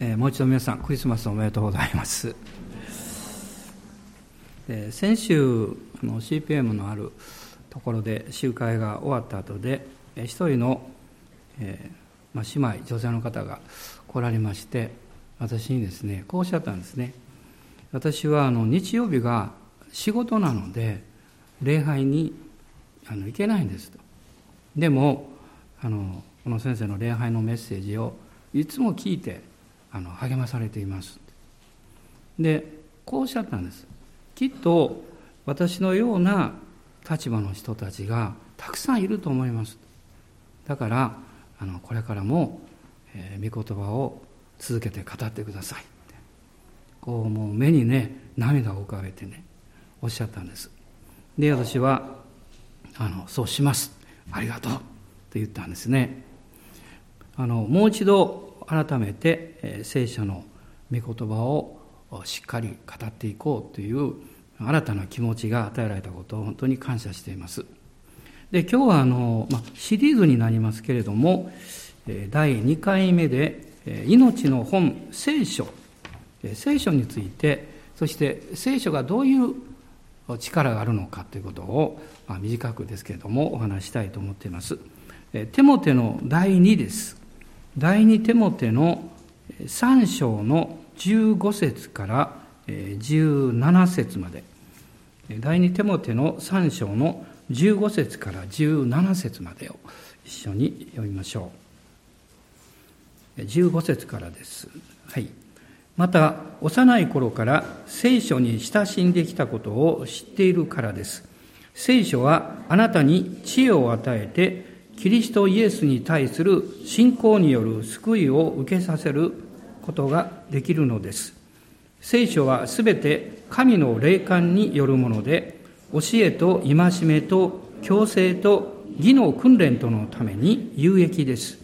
えー、もう一度皆さんクリスマスおめでとうございます、えー、先週の CPM のあるところで集会が終わった後で、えー、一人の、えまあ、姉妹女性の方が来られまして私にですねこうおっしゃったんですね。私はあの日曜日が仕事なので礼拝にあの行けないんですと。でもあのこの先生の礼拝のメッセージをいつも聞いてあの励まされています。でこうおっしゃったんです。きっと私のような立場の人たちがたくさんいると思います。だからあのこれからも、えー、御言葉を続けて語ってください。ってこうもう目にね涙を浮かべてねおっしゃったんです。で私はあのそうします。ありがとう。と言ったんですね。あのもう一度改めて聖書の御言葉をしっかり語っていこうという新たな気持ちが与えられたことを本当に感謝しています。で今日はあの、ま、シリーズになりますけれども第2回目で命の本聖書聖書についてそして聖書がどういう力があるのかということを、まあ、短くですけれどもお話したいと思っています。テモテの第2です。第二テモテの3章の15節から17節まで。第二テモテの3章の15節から17節までを一緒に読みましょう。15節からです。はい。また幼い頃から聖書に親しんできたことを知っているからです。聖書はあなたに知恵を与えてキリストイエスに対する信仰による救いを受けさせることができるのです。聖書はすべて神の霊感によるもので、教えと戒めと強制と義の訓練とのために有益です。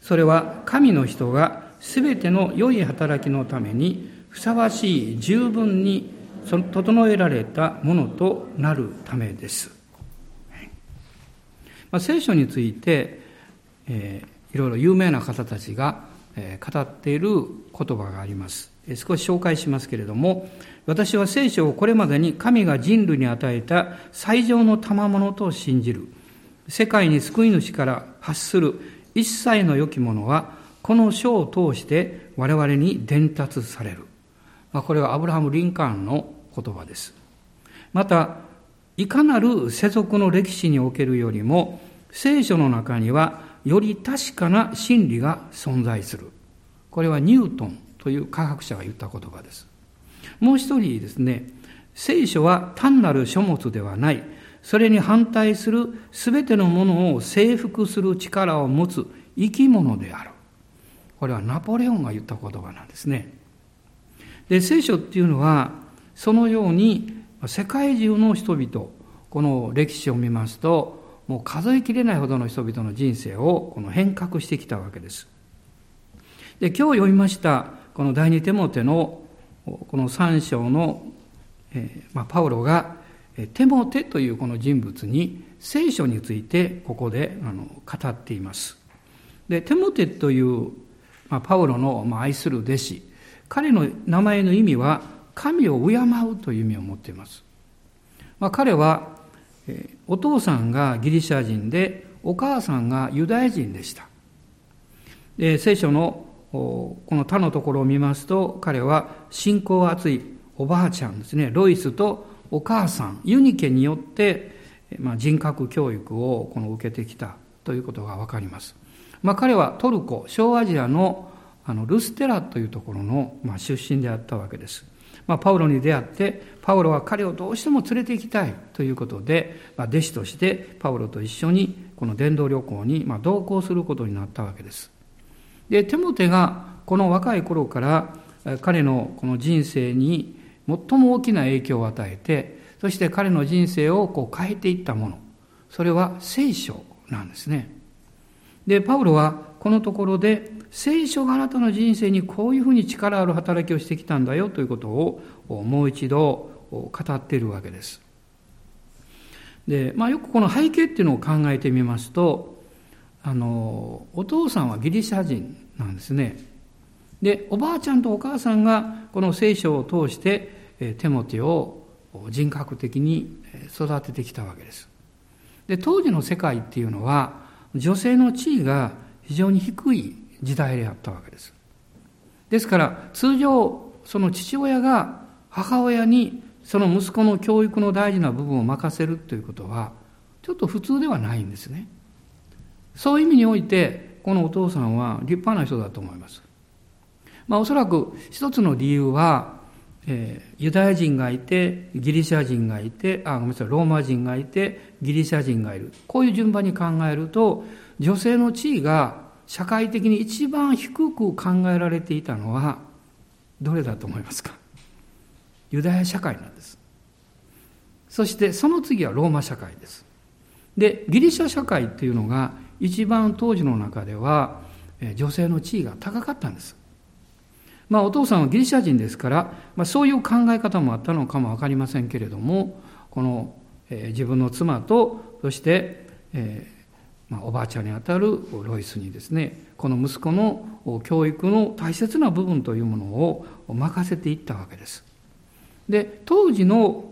それは神の人がすべての良い働きのためにふさわしい十分に整えられたものとなるためです。まあ、聖書について、えー、いろいろ有名な方たちが、えー、語っている言葉があります。少し紹介しますけれども、私は聖書をこれまでに神が人類に与えた最上の賜物と信じる。世界に救い主から発する一切の良きものは、この書を通して我々に伝達される。まあ、これはアブラハム・リンカーンの言葉です。また、いかなる世俗の歴史におけるよりも、聖書の中にはより確かな真理が存在する。これはニュートンという科学者が言った言葉です。もう一人ですね、聖書は単なる書物ではない。それに反対する全てのものを征服する力を持つ生き物である。これはナポレオンが言った言葉なんですね。で、聖書っていうのは、そのように世界中の人々、この歴史を見ますと、もう数えきれないほどの人々の人生をこの変革してきたわけです。で、今日読みましたこの第二テモテのこの3章の、えー、まあ、パウロがテモテというこの人物に聖書についてここであの語っています。で、テモテという、まあ、パウロの、まあ、愛する弟子、彼の名前の意味は神を敬うという意味を持っています。まあ、彼は、お父さんがギリシャ人で、お母さんがユダヤ人でした。で聖書のこの他のところを見ますと、彼は信仰厚いおばあちゃんですね、ロイスとお母さん、ユニケによって、まあ、人格教育をこの受けてきたということがわかります。まあ、彼はトルコ、小アジアのあのルステラというところの、まあ、出身であったわけです。まあ、パウロに出会って、パウロは彼をどうしても連れて行きたいということで、まあ、弟子としてパウロと一緒にこの伝道旅行にま同行することになったわけです。で、テモテがこの若い頃から彼のこの人生に最も大きな影響を与えて、そして彼の人生をこう変えていったもの、それは聖書なんですね。で、パウロはこのところで聖書があなたの人生にこういうふうに力ある働きをしてきたんだよということをもう一度語っているわけです。で、まあよくこの背景っていうのを考えてみますと、あの、お父さんはギリシャ人なんですね。で、おばあちゃんとお母さんがこの聖書を通して、テモテを人格的に育ててきたわけです。で、当時の世界っていうのは、女性の地位が非常に低い時代であったわけです。ですから、通常、その父親が母親にその息子の教育の大事な部分を任せるということは、ちょっと普通ではないんですね。そういう意味において、このお父さんは立派な人だと思います。まあ、おそらく一つの理由は、えー、ユダヤ人がいて、ギリシャ人がいて、あ、ごめんなさい、ローマ人がいて、ギリシャ人がいる。こういう順番に考えると、女性の地位が社会的に一番低く考えられていたのは、どれだと思いますか？ユダヤ社会なんです。そしてその次はローマ社会です。で、ギリシャ社会っていうのが一番当時の中では女性の地位が高かったんです。まあお父さんはギリシャ人ですから、まあ、そういう考え方もあったのかもわかりませんけれども、この、え、自分の妻と、そして、えーまあ、おばあちゃんにあたるロイスにですね、この息子の教育の大切な部分というものを任せていったわけです。で、当時の、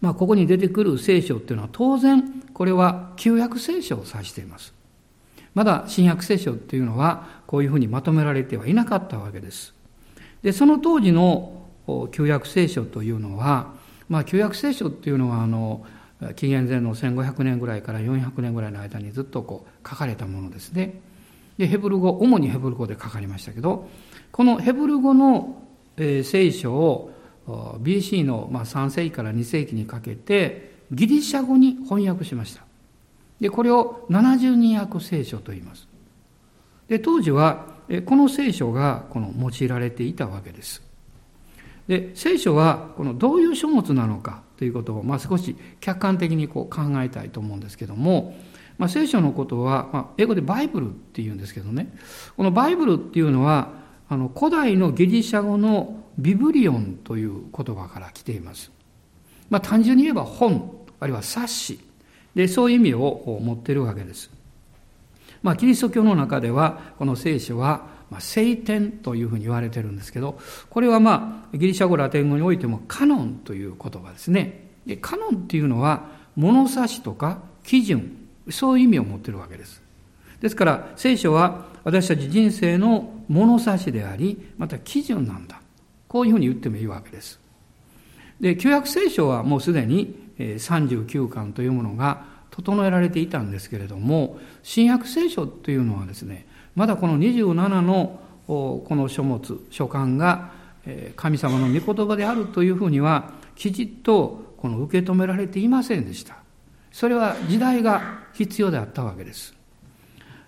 まあ、ここに出てくる聖書っていうのは当然、これは旧約聖書を指しています。まだ新約聖書っていうのはこういうふうにまとめられてはいなかったわけです。で、その当時の旧約聖書というのは、まあ、旧約聖書っていうのは、あの、紀元前の1500年ぐらいから400年ぐらいの間にずっとこう書かれたものですね。で、ヘブル語、主にヘブル語で書かれましたけど、このヘブル語の、聖書を BC の、まあ、3世紀から2世紀にかけてギリシャ語に翻訳しました。で、これを70人訳聖書と言います。で、当時はこの聖書がこの用いられていたわけです。で、聖書はこのどういう書物なのかということを、まあ、少し客観的にこう考えたいと思うんですけども、まあ、聖書のことは、まあ、英語でバイブルっていうんですけどね、このバイブルっていうのは、あの古代のギリシャ語のビブリオンという言葉から来ています。まあ、単純に言えば本、あるいは冊子で、そういう意味を持っているわけです。まあ、キリスト教の中では、この聖書は、まあ、聖典というふうに言われてるんですけど、これはまあ、ギリシャ語、ラテン語においてもカノンという言葉ですね。でカノンっていうのは、物差しとか基準、そういう意味を持ってるわけです。ですから、聖書は私たち人生の物差しであり、また基準なんだ。こういうふうに言ってもいいわけです。で、旧約聖書はもうすでに39巻というものが整えられていたんですけれども、新約聖書というのはですね、まだこの27のこの書物、書簡が神様の御言葉であるというふうには、きちっとこの受け止められていませんでした。それは時代が必要であったわけです。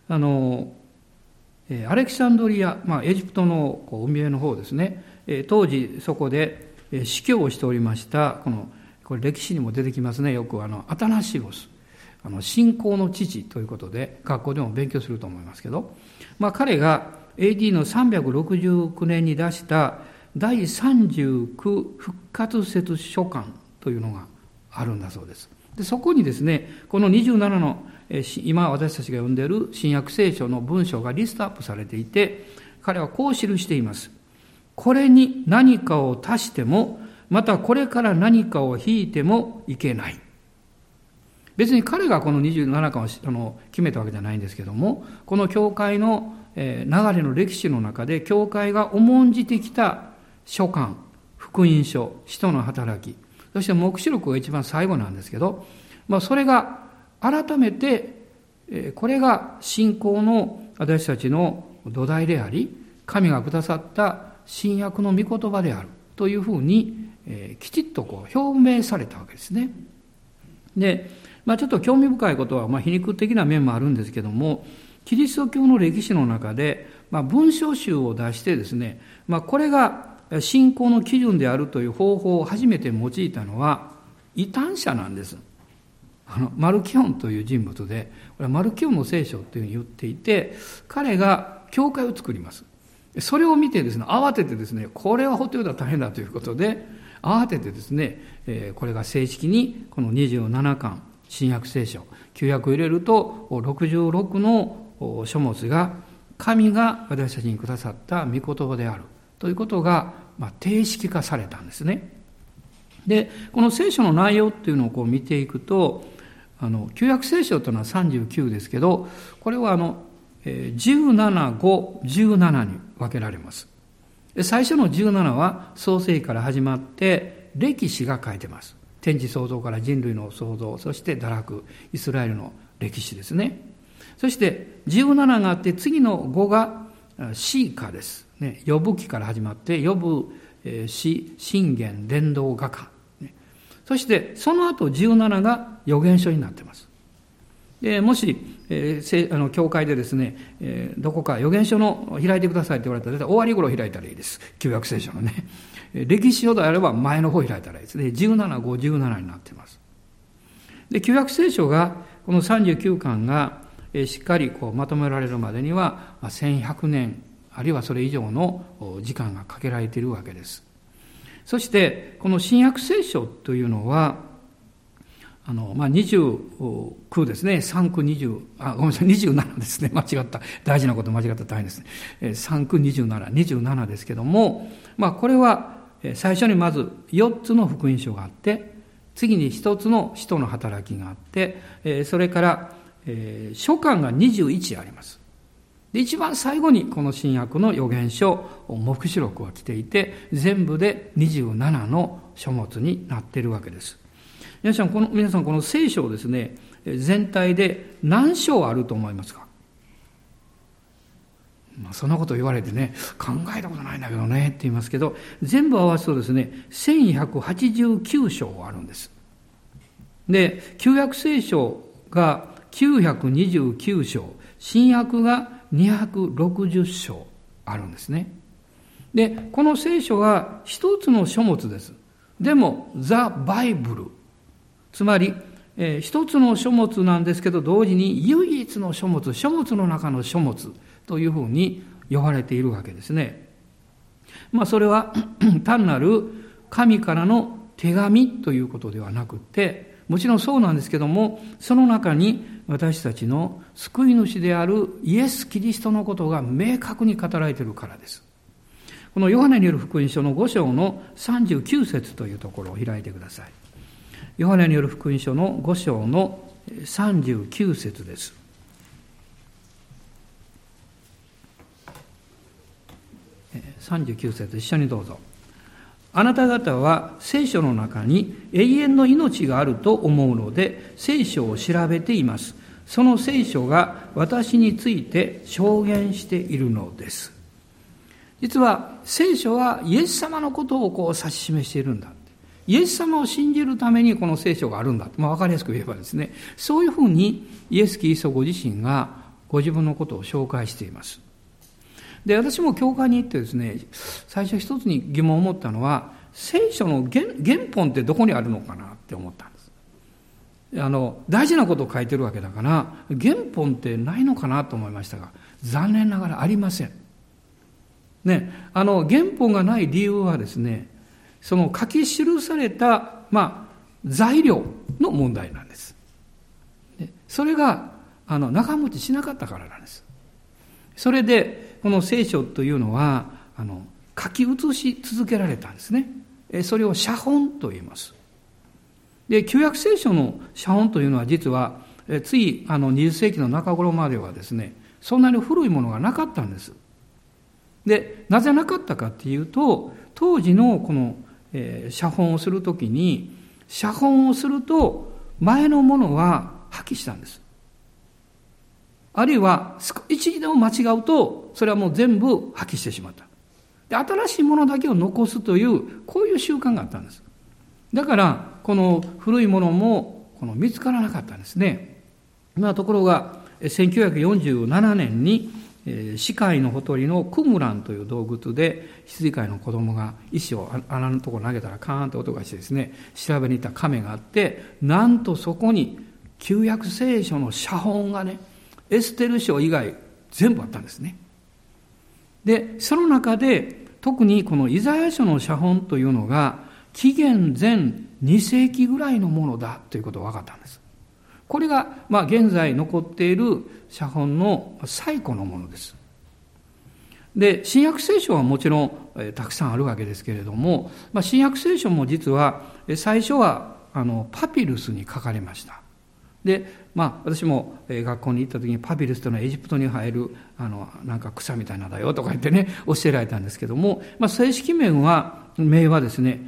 あの、アレキサンドリア、まあ、エジプトの海辺の方ですね、当時そこで司教をしておりました、この、これ歴史にも出てきますね、よくあの、アタナシオス。あの信仰の父ということで学校でも勉強すると思いますけど、まあ、彼が AD の369年に出した第39復活説書簡というのがあるんだそうです。でそこにですねこの27の今私たちが読んでいる新約聖書の文章がリストアップされていて彼はこう記しています。これに何かを足してもまたこれから何かを引いてもいけない。別に彼がこの27巻をあの決めたわけじゃないんですけども、この教会の流れの歴史の中で、教会が重んじてきた書簡、福音書、使徒の働き、そして黙示録が一番最後なんですけど、まあ、それが改めて、これが信仰の私たちの土台であり、神がくださった新約の御言葉であるというふうに、えきちっとこう表明されたわけですね。で、まあ、ちょっと興味深いことは、まあ、皮肉的な面もあるんですけども、キリスト教の歴史の中で、まあ、文章集を出してですね、まあ、これが信仰の基準であるという方法を初めて用いたのは、異端者なんです。あの、マルキオンという人物で、これはマルキオンの聖書というふうに言っていて、彼が教会を作ります。それを見てですね、慌ててですね、これは放っておいたら大変だということで、慌ててですね、えこれが正式にこの27巻、新約聖書、旧約を入れると66の書物が神が私たちにくださった御言葉であるということが、まあ、定式化されたんですね。で、この聖書の内容っていうのをこう見ていくと、あの、旧約聖書というのは39ですけど、これはあの、17、5、17に分けられます。最初の17は創世記から始まって歴史が書いてます。天地創造から人類の創造、そして堕落、イスラエルの歴史ですね。そして17があって次の5がシーカです。ね、呼ぶ記から始まって呼ぶ詩、信玄、伝道画家。ね、そしてその後17が予言書になっています。でもし、えー、あの教会でですね、えー、どこか予言書の開いてくださいって言われたら、終わり頃開いたらいいです。旧約聖書のね。歴史書であれば前の方開いたらいいですね。17、5、17になっています。で、旧約聖書が、この39巻が、しっかりこうまとめられるまでには、まあ、1100年、あるいはそれ以上の時間がかけられているわけです。そして、この新約聖書というのは、あの、まあ、29ですね。3区20、あ、ごめんなさい、27ですね。間違った。大事なこと間違った大変ですね。3区27、27ですけども、まあ、これは、最初にまず4つの福音書があって、次に1つの使徒の働きがあって、それから、えー、書簡が21あります。で、一番最後にこの新約の予言書、目視録が来ていて、全部で27の書物になっているわけです。皆さん、この、皆さん、この聖書をですね、全体で何章あると思いますか？まあ、そんなこと言われてね、考えたことないんだけどね、って言いますけど、全部合わせるとですね、1189章あるんです。で、旧約聖書が929章、新約が260章あるんですね。で、この聖書は一つの書物です。でも、ザ・バイブルつまり、えー、一つの書物なんですけど、同時に唯一の書物、書物の中の書物というふうに呼ばれているわけですね。まあ、それは 単なる神からの手紙ということではなくて、もちろんそうなんですけども、その中に私たちの救い主であるイエス・キリストのことが明確に語られているからです。このヨハネによる福音書の5章の39節というところを開いてください。ヨハネによる福音書の5章の39節です。39節一緒にどうぞ。あなた方は聖書の中に永遠の命があると思うので聖書を調べています。その聖書が私について証言しているのです。実は聖書はイエス様のことをこう指し示しているんだ。イエス様を信じるためにこの聖書があるんだ。まあ、わかりやすく言えばですね、そういうふうにイエス・キリストご自身がご自分のことを紹介しています。で、私も教会に行ってですね、最初一つに疑問を持ったのは、聖書の原原本ってどこにあるのかなって思ったんです。あの、大事なことを書いてるわけだから、原本ってないのかなと思いましたが、残念ながらありません。ね、あの、原本がない理由はですね、その書き記された、まあ、材料の問題なんです。それが、あの、長持ちしなかったからなんです。それで、この聖書というのは、あの、書き写し続けられたんですね。それを写本と言います。で、旧約聖書の写本というのは実は、ついあの20世紀の中頃まではですね、そんなに古いものがなかったんです。で、なぜなかったかっていうと、当時のこのえ、写本をするときに、写本をすると、前のものは破棄したんです。あるいは、一時でも間違うと、それはもう全部破棄してしまった。で、新しいものだけを残すという、こういう習慣があったんです。だから、この古いものも、この見つからなかったんですね。まあ、ところが、1947年に、え、歯科医のほとりのクムランという動物で羊飼いの子供が石を穴のところ投げたらカーンと音がしてですね調べに行った亀があってなんとそこに旧約聖書の写本がねエステル書以外全部あったんですねでその中で特にこのイザヤ書の写本というのが紀元前2世紀ぐらいのものだということが分かったんですこれが、まあ、現在残っている写本の最古のものです。で、新約聖書はもちろん、たくさんあるわけですけれども、まあ、新約聖書も実は、最初は、あの、パピルスに書かれました。で、まあ、私も学校に行った時にパピルスというのはエジプトに生えるあのなんか草みたいなんだよとか言ってね教えられたんですけども、まあ、正式名は名はですね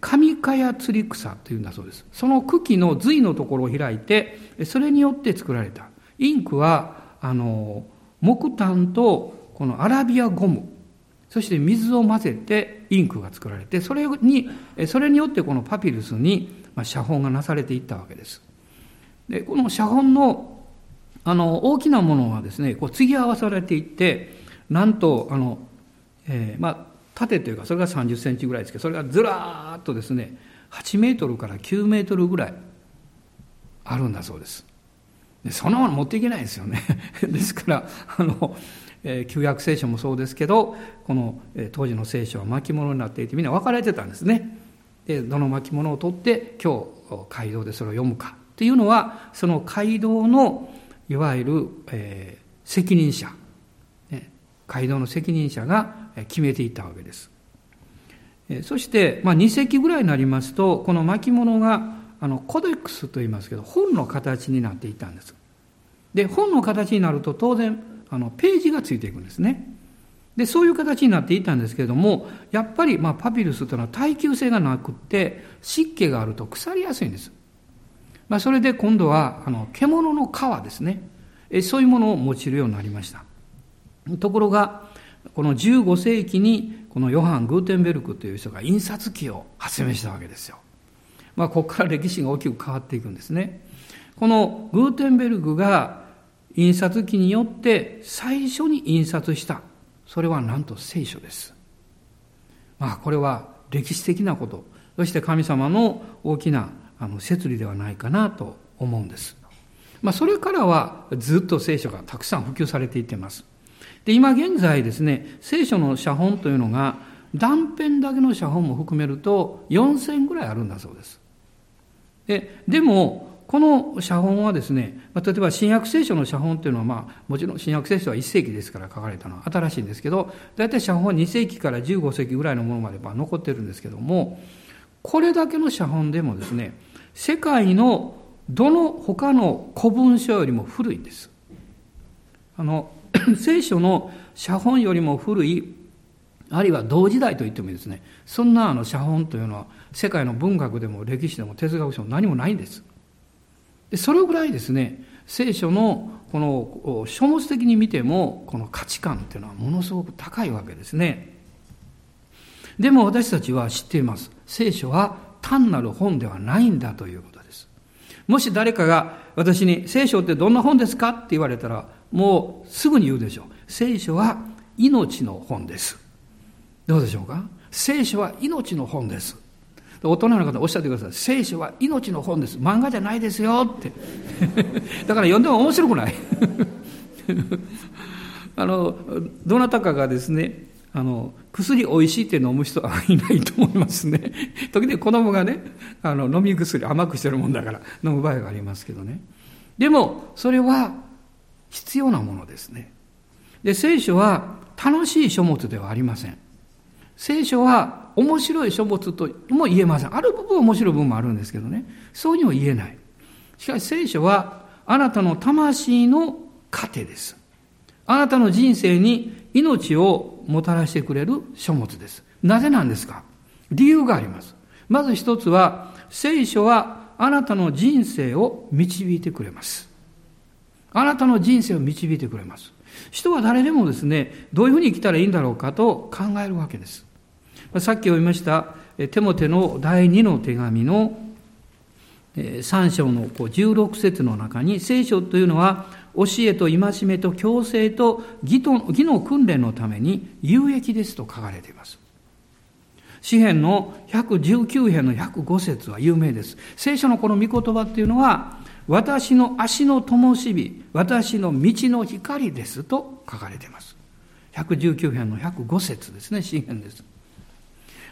神かや釣り草というんだそうです。その茎の髄のところを開いてそれによって作られた。インクはあの木炭とこのアラビアゴム。そして水を混ぜてインクが作られてそれにそれによってこのパピルスに写本がなされていったわけです。でこの写本のあの大きなものはですねこう継ぎ合わされていってなんとあの、えー、まあ縦というかそれが30センチぐらいですけどそれがずらーっとですね8メートルから9メートルぐらいあるんだそうです。でそんなもの持っていけないですよね。ですからあの、えー、旧約聖書もそうですけどこの、えー、当時の聖書は巻物になっていてみんな分かれてたんですね。でどの巻物を取って今日街道でそれを読むか。っていうのは、その街道の、いわゆる、えー、責任者、ね、街道の責任者が決めていたわけです。えー、そして、まあ、2世紀ぐらいになりますと、この巻物が、あの、コデックスと言いますけど、本の形になっていたんです。で、本の形になると当然、あの、ページがついていくんですね。で、そういう形になっていたんですけれども、やっぱり、まあ、パピルスというのは耐久性がなくって、湿気があると腐りやすいんです。まあ、それで今度はあの獣の皮ですね。そういうものを用いるようになりました。ところがこの15世紀にこのヨハン・グーテンベルクという人が印刷機を発明したわけですよ、まあ、ここから歴史が大きく変わっていくんですね。このグーテンベルクが印刷機によって最初に印刷したそれはなんと聖書です。まあこれは歴史的なこと。そして神様の大きなあの摂理ではないかなと思うんです。まあ、それからはずっと聖書がたくさん普及されていってます。で、今現在ですね、聖書の写本というのが断片だけの写本も含めると4000ぐらいあるんだそうです。で、でも、この写本はですね、まあ、例えば新約聖書の写本っていうのは、まあ、もちろん新約聖書は1世紀ですから書かれたのは新しいんですけど、大体写本は2世紀から15世紀ぐらいのものまで残ってるんですけども、これだけの写本でもですね、世界のどの他の古文書よりも古いんです。あの、聖書の写本よりも古い、あるいは同時代と言ってもいいですね。そんなあの写本というのは世界の文学でも歴史でも哲学書も何もないんです。でそれぐらいですね、聖書のこの書物的に見てもこの価値観っていうのはものすごく高いわけですね。でも私たちは知っています。聖書は単なる本ではないんだということです。もし誰かが私に聖書ってどんな本ですかって言われたら、もうすぐに言うでしょう。聖書は命の本です。どうでしょうか？聖書は命の本です。大人の方おっしゃってください。聖書は命の本です。漫画じゃないですよって。だから読んでも面白くない。あの、どなたかがですね、あの、薬おいしいって飲む人はいないと思いますね。時々子供がね、あの、飲み薬甘くしてるもんだから飲む場合がありますけどね。でも、それは必要なものですね。で、聖書は楽しい書物ではありません。聖書は面白い書物とも言えません。ある部分面白い部分もあるんですけどね。そうにも言えない。しかし聖書はあなたの魂の糧です。あなたの人生に命をもたらしてくれる書物です。なぜなんですか？理由があります。まず一つは、聖書はあなたの人生を導いてくれます。あなたの人生を導いてくれます。人は誰でもですね、どういうふうに生きたらいいんだろうかと考えるわけです。さっき読みました、テモテの第二の手紙の3章の16節の中に、聖書というのは教えと戒めと強制と義と義の訓練のために有益ですと書かれています。詩篇の119編の105節は有名です。聖書のこの御言葉っていうのは、私の足の灯火、私の道の光ですと書かれています。119編の105節ですね、詩篇です。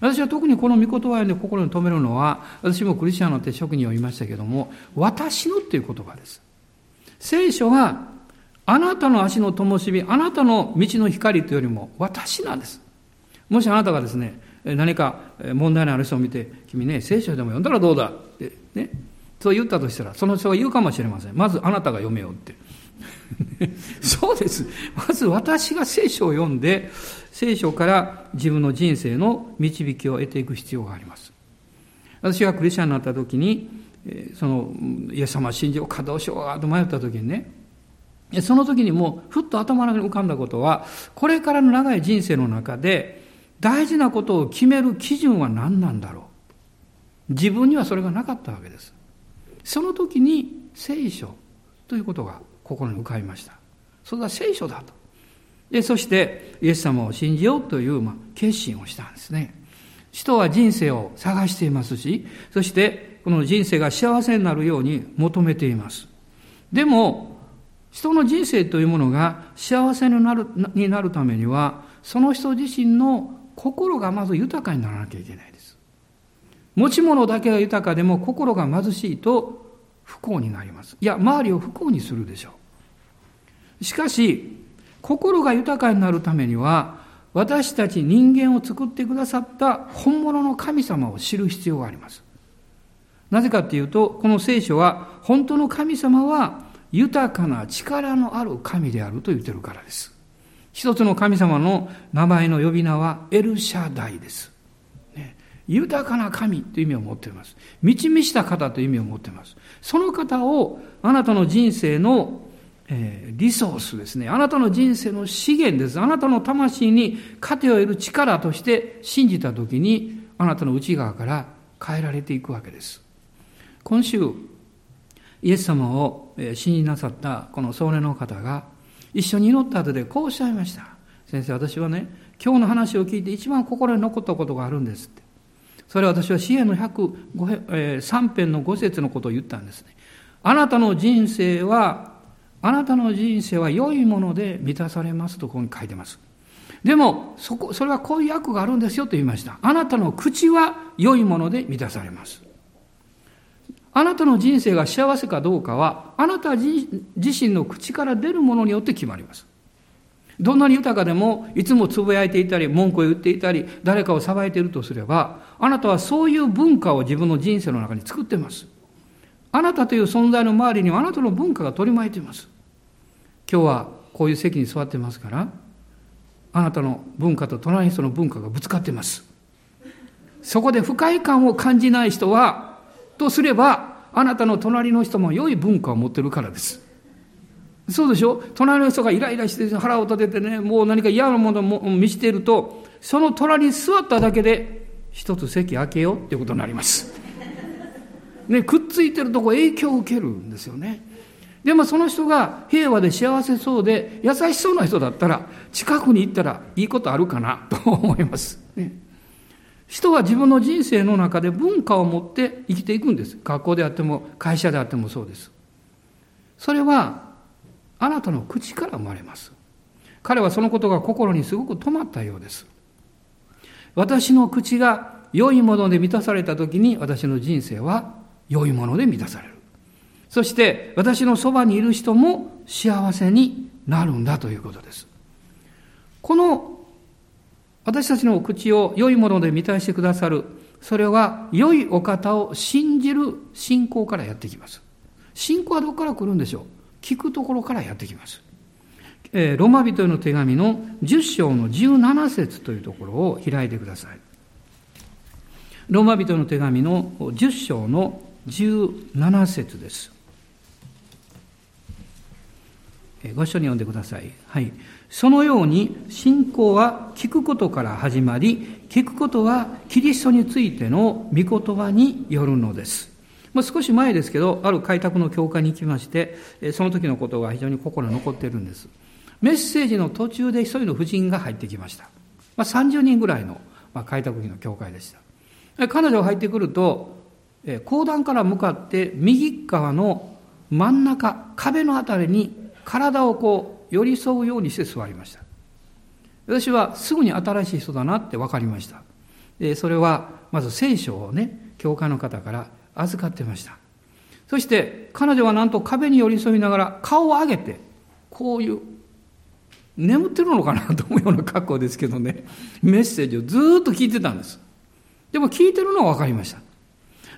私は特にこの御言葉を、心に留めるのは、私もクリスチャンの手職人を言いましたけども、私のっていう言葉です。聖書はあなたの足の灯火、あなたの道の光というよりも私なんです。もしあなたがですね、何か問題のある人を見て、君ね、聖書でも読んだらどうだ？ってね、そう言ったとしたら、その人は言うかもしれません。まずあなたが読めよって。そうです。まず私が聖書を読んで、聖書から自分の人生の導きを得ていく必要があります。私がクリスチャンになった時に、その、イエス様を信じようかどうしようかと迷った時にね、その時にもうふっと頭の中に浮かんだことは、これからの長い人生の中で、大事なことを決める基準は何なんだろう。自分にはそれがなかったわけです。その時に聖書ということが心に浮かびました。それが聖書だと。で、そしてイエス様を信じようという、まあ、決心をしたんですね。人は人生を探していますし、そしてこの人生が幸せになるように求めています。でも、人の人生というものが幸せになるになるためには、その人自身の心がまず豊かにならなきゃいけないです。持ち物だけが豊かでも心が貧しいと不幸になります。いや、周りを不幸にするでしょう。しかし、心が豊かになるためには、私たち人間を作ってくださった本物の神様を知る必要があります。なぜかっていうと、この聖書は、本当の神様は豊かな力のある神であると言ってるからです。一つの神様の名前の呼び名はエルシャダイです。ね、豊かな神という意味を持っています。満ち満ちた方という意味を持っています。その方をあなたの人生の、えー、リソースですね。あなたの人生の資源です。あなたの魂に糧を得る力として信じたときに、あなたの内側から変えられていくわけです。今週、イエス様を信じなさったこの少年の方が、一緒に祈った後でこうおっしゃいました。先生、私はね、今日の話を聞いて一番心に残ったことがあるんですって。それは私は支援の103編の5節のことを言ったんですね。あなたの人生は、あなたの人生は良いもので満たされますとここに書いてます。でも、そこ、それはこういう訳があるんですよと言いました。あなたの口は良いもので満たされます。あなたの人生が幸せかどうかは、あなた自身の口から出るものによって決まります。どんなに豊かでも、いつもつぶやいていたり、文句を言っていたり、誰かを裁いているとすれば、あなたはそういう文化を自分の人生の中に作っています。あなたという存在の周りにはあなたの文化が取り巻いています。今日はこういう席に座ってますから、あなたの文化と隣の人の文化がぶつかってます。そこで不快感を感じない人は、とすれば、あなたの隣の人も良い文化を持ってるからです。そうでしょ？隣の人がイライラして腹を立ててね、もう何か嫌なものを見せていると、その隣に座っただけで、一つ席開けようっていうことになります。ね、くっついてるとこ影響を受けるんですよね。でもその人が平和で幸せそうで優しそうな人だったら、近くに行ったらいいことあるかな と思います。ね人は自分の人生の中で文化を持って生きていくんです。学校であっても会社であってもそうです。それはあなたの口から生まれます。彼はそのことが心にすごく止まったようです。私の口が良いもので満たされた時に私の人生は良いもので満たされる。そして私のそばにいる人も幸せになるんだということです。この私たちのお口を良いもので満たしてくださる。それは良いお方を信じる信仰からやってきます。信仰はどこから来るんでしょう？聞くところからやってきます。えー、ロマ人への手紙の10章の17節というところを開いてください。ローマ人の手紙の10章の17節です。ご一緒に読んでください。はい。そのように信仰は聞くことから始まり、聞くことはキリストについての御言葉によるのです。まあ、少し前ですけど、ある開拓の教会に行きまして、その時のことが非常に心に残っているんです。メッセージの途中で一人の婦人が入ってきました。まあ、30人ぐらいの、ま、開拓費の教会でした。彼女が入ってくると、講談から向かって右側の真ん中、壁のあたりに体をこう寄り添うようにして座りました。私はすぐに新しい人だなって分かりました。でそれは、まず聖書をね、教会の方から預かってました。そして、彼女はなんと壁に寄り添いながら顔を上げて、こういう、眠ってるのかなと思うような格好ですけどね、メッセージをずっと聞いてたんです。でも聞いてるのは分かりました。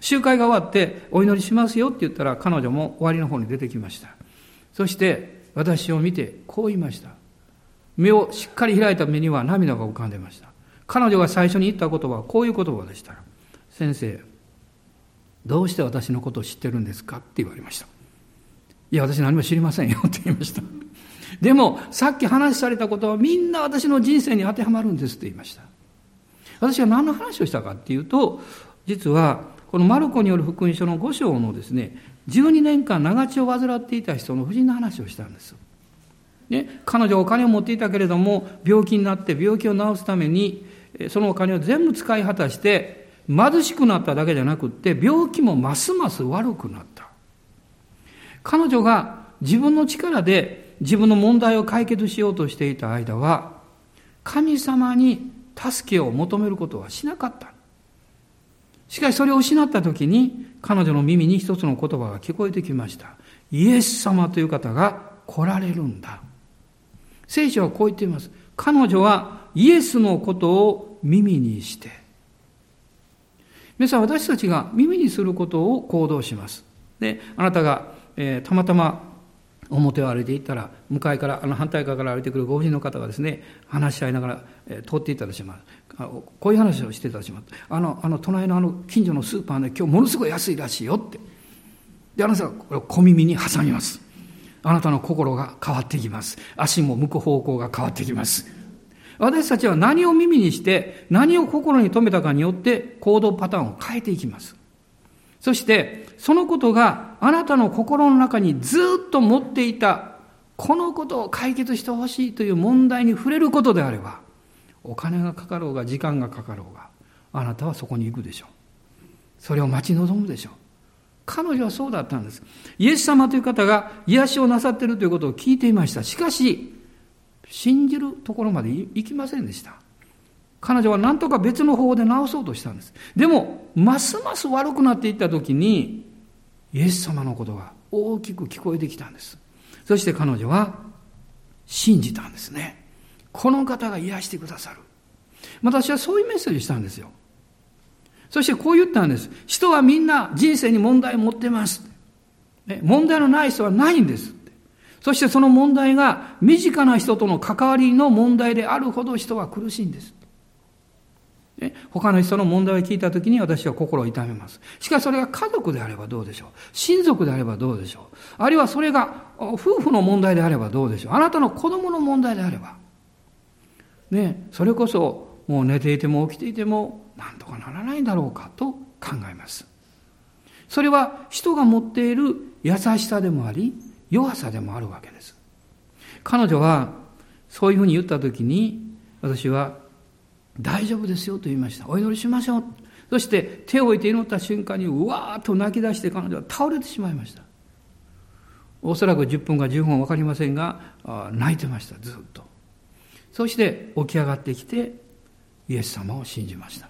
集会が終わって、お祈りしますよって言ったら、彼女も終わりの方に出てきました。そして、私を見て、こう言いました。目をしっかり開いた目には涙が浮かんでました。彼女が最初に言った言葉はこういう言葉でした。先生、どうして私のことを知ってるんですかって言われました。いや、私何も知りませんよって言いました。でも、さっき話されたことはみんな私の人生に当てはまるんですって言いました。私は何の話をしたかっていうと、実は、このマルコによる福音書の5章のですね、12年間長血を患っていた人の夫人の話をしたんです。ね、彼女はお金を持っていたけれども、病気になって病気を治すために、そのお金を全部使い果たして、貧しくなっただけじゃなくって、病気もますます悪くなった。彼女が自分の力で自分の問題を解決しようとしていた間は、神様に助けを求めることはしなかった。しかしそれを失った時に彼女の耳に一つの言葉が聞こえてきました。イエス様という方が来られるんだ。聖書はこう言っています。彼女はイエスのことを耳にして、皆さん私たちが耳にすることを行動します。で、あなたが、えー、たまたま表を歩いていったら、向かいから、あの反対側から歩いてくるご婦人の方がですね、話し合いながら、えー、通っていったとします。こういう話をしてたします。あの、あの、隣のあの、近所のスーパーね、今日ものすごい安いらしいよって。で、あなたがこれを小耳に挟みます。あなたの心が変わってきます。足も向く方向が変わってきます。私たちは何を耳にして、何を心に留めたかによって行動パターンを変えていきます。そして、そのことがあなたの心の中にずっと持っていた、このことを解決してほしいという問題に触れることであれば、お金がかかろうが時間がかかろうが、あなたはそこに行くでしょう。それを待ち望むでしょう。彼女はそうだったんです。イエス様という方が癒しをなさっているということを聞いていました。しかし、信じるところまで行きませんでした。彼女は何とか別の方法で治そうとしたんです。でも、ますます悪くなっていった時に、イエス様のことが大きく聞こえてきたんです。そして彼女は信じたんですね。この方が癒してくださる。私はそういうメッセージしたんですよ。そしてこう言ったんです。人はみんな人生に問題を持ってます。問題のない人はないんです。そしてその問題が身近な人との関わりの問題であるほど人は苦しいんです。他の人の問題を聞いたときに私は心を痛めます。しかしそれが家族であればどうでしょう親族であればどうでしょうあるいはそれが夫婦の問題であればどうでしょうあなたの子供の問題であれば。ね、それこそもう寝ていても起きていても何とかならないんだろうかと考えます。それは人が持っている優しさでもあり、弱さでもあるわけです。彼女はそういうふうに言ったときに、私は大丈夫ですよと言いました。お祈りしましょう。そして手を置いて祈った瞬間にうわーっと泣き出して彼女は倒れてしまいました。おそらく10分か15分分かりませんが、泣いてました、ずっと。そして起き上がってきて、イエス様を信じました。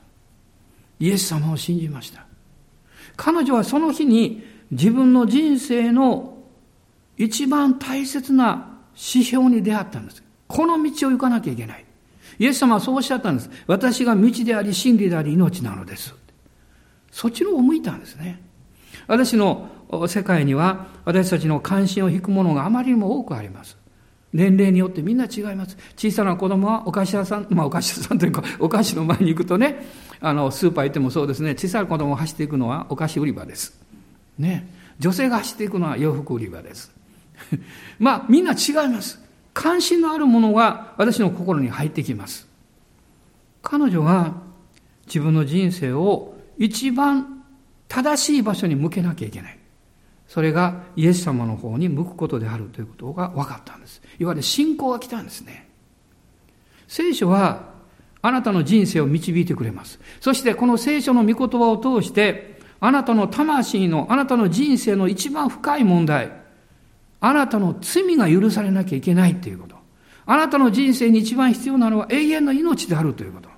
イエス様を信じました。彼女はその日に自分の人生の一番大切な指標に出会ったんです。この道を行かなきゃいけない。イエス様はそうおっしゃったんです。私が道であり真理であり命なのです。そっちの方を向いたんですね。私の世界には私たちの関心を引くものがあまりにも多くあります。年齢によってみんな違います。小さな子供はお菓子屋さん、まあお菓子屋さんというか、お菓子の前に行くとね、あの、スーパー行ってもそうですね、小さい子供が走っていくのはお菓子売り場です。ね。女性が走っていくのは洋服売り場です。まあ、みんな違います。関心のあるものが私の心に入ってきます。彼女は自分の人生を一番正しい場所に向けなきゃいけない。それがイエス様の方に向くことであるということが分かったんです。いわゆる信仰が来たんですね。聖書はあなたの人生を導いてくれます。そしてこの聖書の御言葉を通して、あなたの魂の、あなたの人生の一番深い問題、あなたの罪が許されなきゃいけないということ。あなたの人生に一番必要なのは永遠の命であるということ。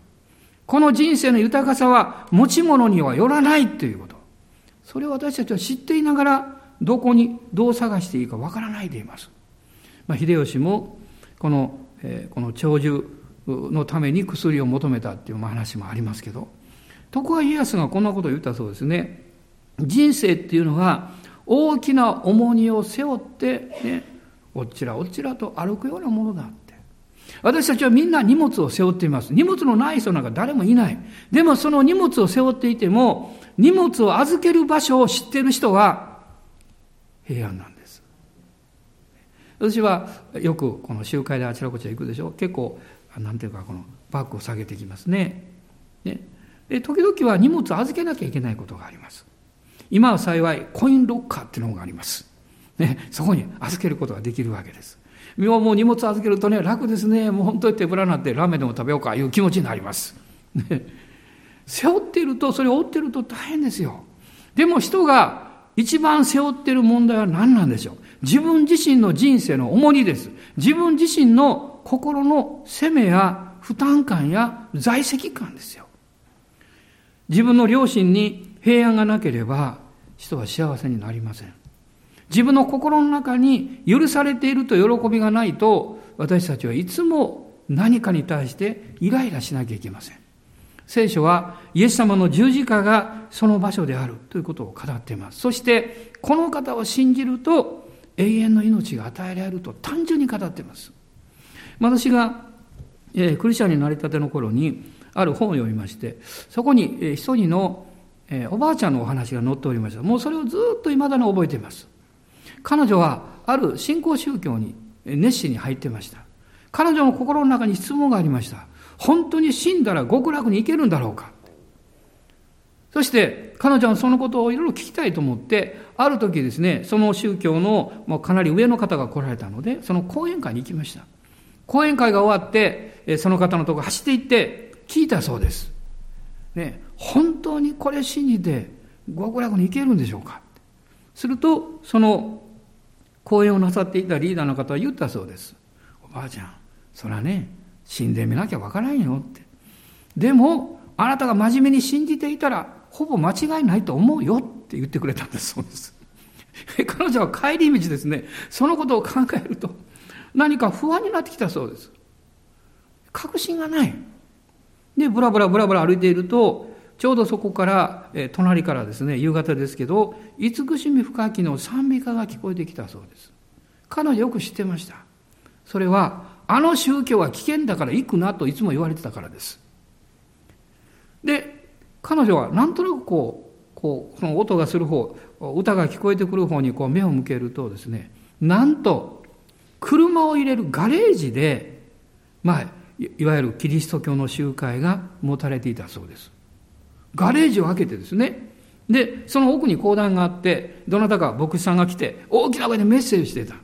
この人生の豊かさは持ち物にはよらないということ。それを私たちは知っていながら、どこにどう探していいかわからないでいます。まあ、秀吉もこの、えー、この長寿のために薬を求めたっていう話もありますけど徳川家康がこんなことを言ったそうですね。人生っていうのは大きな重荷を背負って、ね、おっちらおっちらと歩くようなものだって。私たちはみんな荷物を背負っています。荷物のない人なんか誰もいない。でもその荷物を背負っていても荷物を預ける場所を知ってる人は平安なんです私はよくこの集会であちらこちら行くでしょ結構なんていうかこのバッグを下げてきますねねで時々は荷物預けなきゃいけないことがあります今は幸いコインロッカーっていうのがあります。ね、そこに預けることができるわけです。もう荷物預けるとね、楽ですね。もう本当に手ぶらになってラーメンでも食べようかいう気持ちになります。ね、背負っていると、それを追っていると大変ですよ。でも人が一番背負っている問題は何なんでしょう？自分自身の人生の重荷です。自分自身の心の責めや負担感や在籍感ですよ。自分の両親に平安がなければ人は幸せになりません。自分の心の中に許されていると喜びがないと私たちはいつも何かに対してイライラしなきゃいけません。聖書はイエス様の十字架がその場所であるということを語っています。そしてこの方を信じると永遠の命が与えられると単純に語っています。私が、えクリスチャンになりたての頃にある本を読みましてそこに、え一人のえー、おばあちゃんのお話が載っておりました。もうそれをずっと未だに覚えています。彼女はある信仰宗教に熱心に入ってました。彼女の心の中に質問がありました。本当に死んだら極楽に行けるんだろうかそして彼女はそのことをいろいろ聞きたいと思って、ある時ですね、その宗教のもうかなり上の方が来られたので、その講演会に行きました。講演会が終わって、その方のとこ走って行って聞いたそうです。ね、本当にこれ信じて極楽に行けるんでしょうかするとその講演をなさっていたリーダーの方は言ったそうですおばあちゃんそれはね死んでみなきゃわからんよってでもあなたが真面目に信じていたらほぼ間違いないと思うよって言ってくれたんですそうです 彼女は帰り道ですねそのことを考えると何か不安になってきたそうです確信がないでブラブラブラブラ歩いているとちょうどそこから、え隣からですね、夕方ですけど、慈しみ深きの賛美歌が聞こえてきたそうです。彼女よく知ってました。それは、あの宗教は危険だから行くなといつも言われてたからです。で、彼女はなんとなくこう、こう、その音がする方、歌が聞こえてくる方にこう目を向けるとですね、なんと、車を入れるガレージで、まあ、いわゆるキリスト教の集会が持たれていたそうです。ガレージを開けてですね、で、その奥に講談があって、どなたか牧師さんが来て、大きな声でメッセージしてた。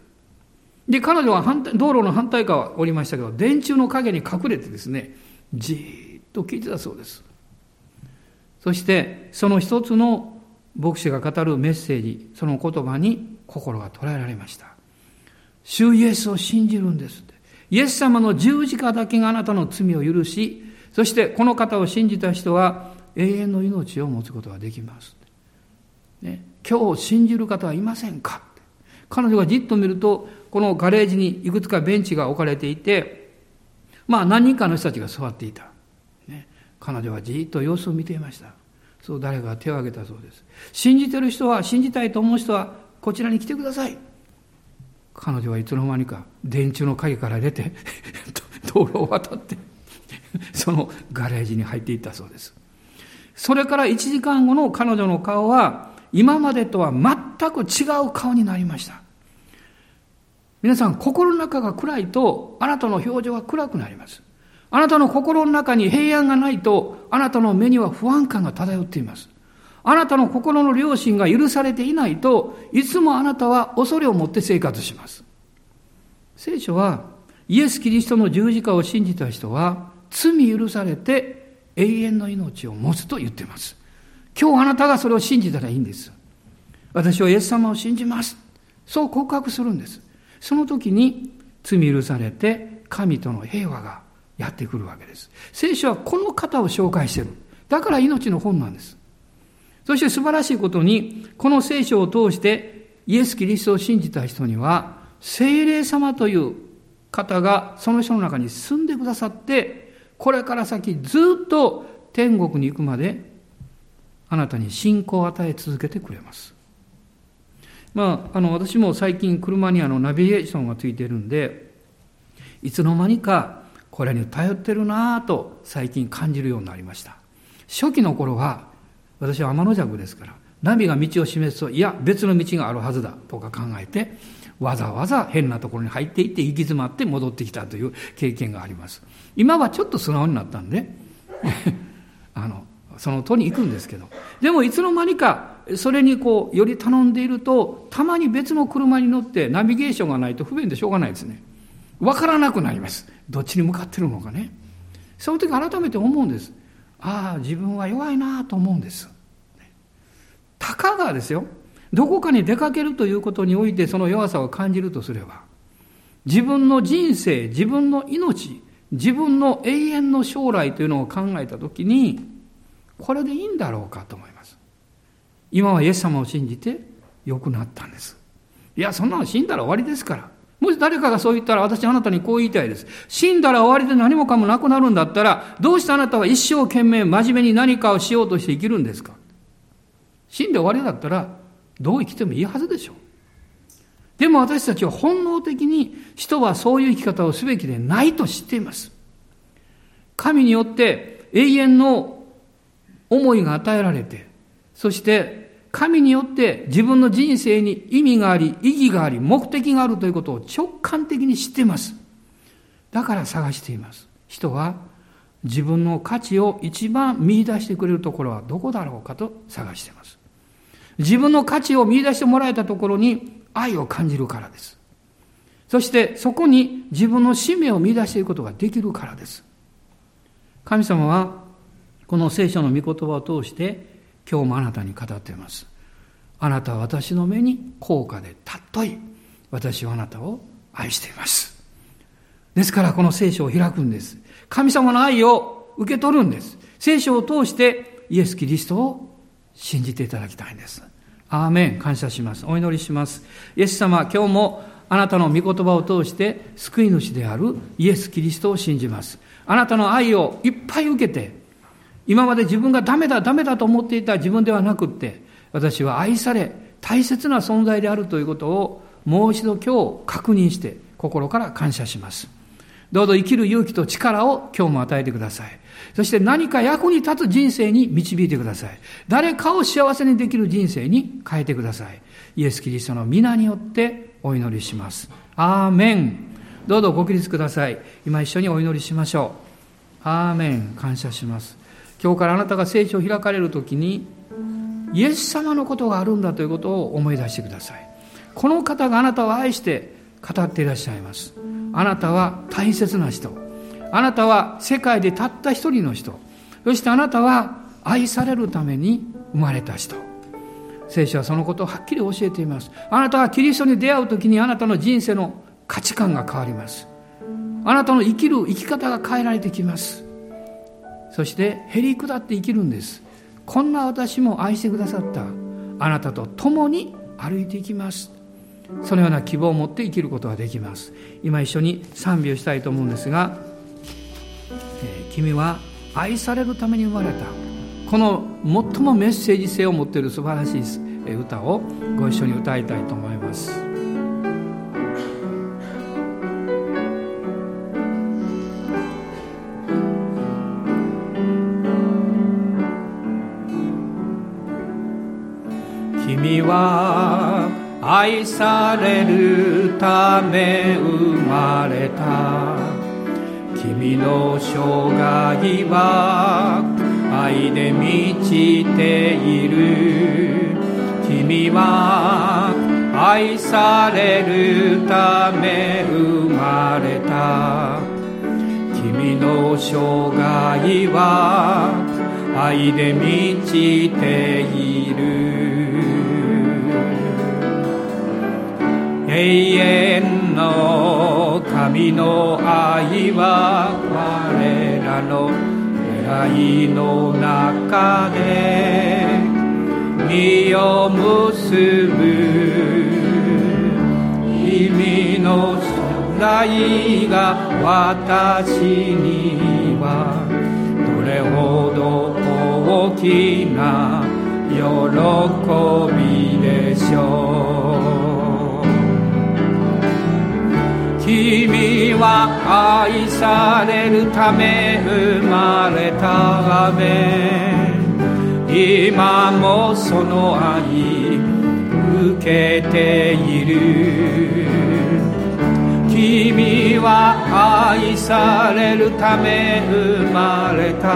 で、彼女は反対道路の反対側おりましたけど、電柱の陰に隠れてですね、じーっと聞いてたそうです。そして、その一つの牧師が語るメッセージ、その言葉に心が捉えられました。主イエスを信じるんです。イエス様の十字架だけがあなたの罪を許し、そしてこの方を信じた人は永遠の命を持つことができます。ね、今日信じる方はいませんか彼女がじっと見ると、このガレージにいくつかベンチが置かれていて、まあ何人かの人たちが座っていた。ね、彼女はじっと様子を見ていました。そう誰かが手を挙げたそうです。信じてる人は、信じたいと思う人は、こちらに来てください。彼女はいつの間にか電柱の陰から出て 道路を渡ってそのガレージに入っていったそうです。それから1時間後の彼女の顔は今までとは全く違う顔になりました。皆さん、心の中が暗いと、あなたの表情は暗くなります。あなたの心の中に平安がないと、あなたの目には不安感が漂っています。あなたの心の良心が許されていないといつもあなたは恐れを持って生活します。聖書はイエス・キリストの十字架を信じた人は罪許されて永遠の命を持つと言っています。今日あなたがそれを信じたらいいんです。私はイエス様を信じます。そう告白するんです。その時に罪許されて神との平和がやってくるわけです。聖書はこの方を紹介してる。だから命の本なんです。そして素晴らしいことに、この聖書を通してイエス・キリストを信じた人には、精霊様という方がその人の中に住んでくださって、これから先ずっと天国に行くまであなたに信仰を与え続けてくれます。まあ、あの私も最近車にあのナビゲーションがついてるんでいつの間にかこれに頼ってるなと最近感じるようになりました。初期の頃は私は天の弱ですからナビが道を示すといや別の道があるはずだとか考えてわざわざ変なところに入っていって行き詰まって戻ってきたという経験があります。今はちょっと素直になったんで あのその通りに行くんですけどでもいつの間にかそれにこうより頼んでいるとたまに別の車に乗ってナビゲーションがないと不便でしょうがないですね。分からなくなります。どっちに向かってるのかね。その時改めて思うんです。ああ自分は弱いなと思うんです。たかがですよ。どこかに出かけるということにおいてその弱さを感じるとすれば自分の人生自分の命自分の永遠の将来というのを考えた時にこれでいいんだろうかと思います。今はイエス様を信じて良くなったんですいやそんなの死んだら終わりですからもし誰かがそう言ったら私あなたにこう言いたいです。死んだら終わりで何もかもなくなるんだったら、どうしてあなたは一生懸命真面目に何かをしようとして生きるんですか死んで終わりだったら、どう生きてもいいはずでしょう。でも私たちは本能的に人はそういう生き方をすべきでないと知っています。神によって永遠の思いが与えられて、そして神によって自分の人生に意味があり、意義があり、目的があるということを直感的に知っています。だから探しています。人は自分の価値を一番見出してくれるところはどこだろうかと探しています。自分の価値を見出してもらえたところに愛を感じるからです。そしてそこに自分の使命を見出していくことができるからです。神様はこの聖書の御言葉を通して今日もあなたに語っています。あなたは私の目に高価で尊い。私はあなたを愛しています。ですからこの聖書を開くんです。神様の愛を受け取るんです。聖書を通してイエス・キリストを信じていただきたいんです。アーメン。感謝します。お祈りします。イエス様、今日もあなたの御言葉を通して救い主であるイエス・キリストを信じます。あなたの愛をいっぱい受けて、今まで自分がダメだ、ダメだと思っていた自分ではなくって、私は愛され、大切な存在であるということをもう一度今日確認して心から感謝します。どうぞ生きる勇気と力を今日も与えてください。そして何か役に立つ人生に導いてください。誰かを幸せにできる人生に変えてください。イエス・キリストの皆によってお祈りします。アーメン。どうぞご起立ください。今一緒にお祈りしましょう。アーメン。感謝します。今日からあなたが聖書を開かれる時にイエス様のことがあるんだということを思い出してください。この方があなたを愛して語っていらっしゃいます。あなたは大切な人。あなたは世界でたった一人の人。そしてあなたは愛されるために生まれた人。聖書はそのことをはっきり教えています。あなたがキリストに出会う時にあなたの人生の価値観が変わります。あなたの生きる生き方が変えられてきます。そしてへり下って生きるんです。こんな私も愛してくださった。あなたと共に歩いていきます。そのような希望を持って生きることができます。今一緒に賛美をしたいと思うんですが、えー、君は愛されるために生まれた。この最もメッセージ性を持っている素晴らしい歌をご一緒に歌いたいと思います。君は愛されるため生まれた君の生涯は愛で満ちている君は愛されるため生まれた君の生涯は愛で満ちている。永遠の神の愛は我らの願いの中で実を結ぶ意味の将来が私にはどれほど大きな喜びでしょう。君は愛されるため生まれため今もその愛受けている。君は愛されるため生まれた。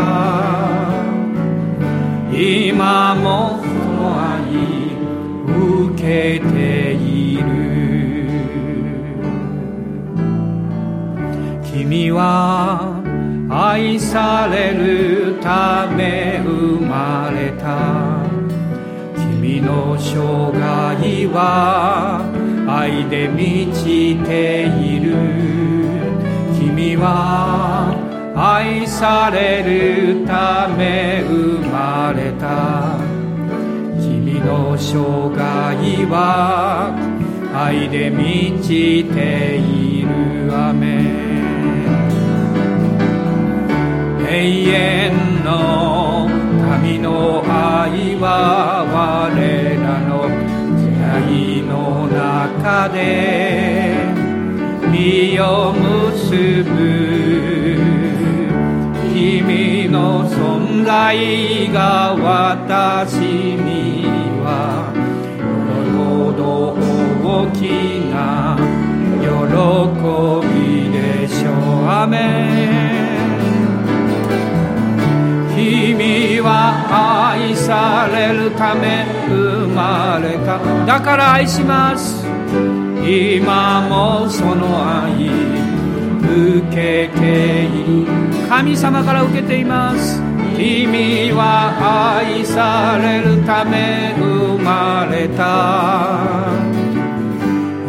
今もその愛受けている。君は愛されるため生まれた。君の生涯は愛で満ちている。君は愛されるため生まれた。君の生涯は愛で満ちている。雨遠の神の愛は我らの出会いの中で身を結ぶ君の存在が私にはよほど大きな喜びでしょう。アメは愛されるため生まれた。だから愛します。今もその愛受けている。神様から受けています。君は愛されるため生まれた。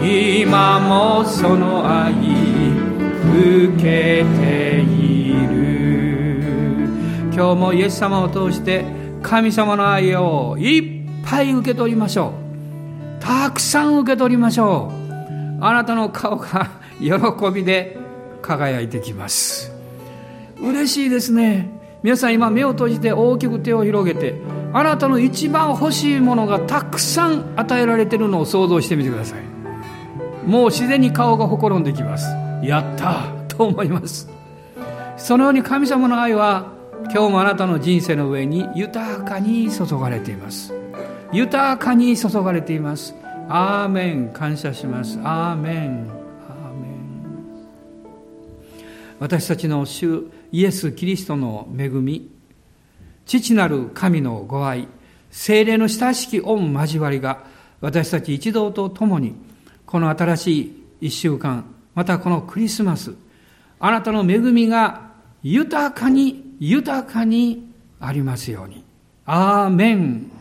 今もその愛受けている今日もイエス様を通して神様の愛をいっぱい受け取りましょう。たくさん受け取りましょう。あなたの顔が喜びで輝いてきます。嬉しいですね。皆さん今目を閉じて大きく手を広げてあなたの一番欲しいものがたくさん与えられてるのを想像してみてください。もう自然に顔がほころんできます。やったと思います。そのように神様の愛は今日もあなたの人生の上に豊かに注がれています。豊かに注がれています。アーメン。感謝します。アーメン。アーメン。私たちの主イエス・キリストの恵み父なる神のご愛精霊の親しき御交わりが私たち一同と共にこの新しい一週間またこのクリスマスあなたの恵みが豊かに豊かにありますように。アーメン。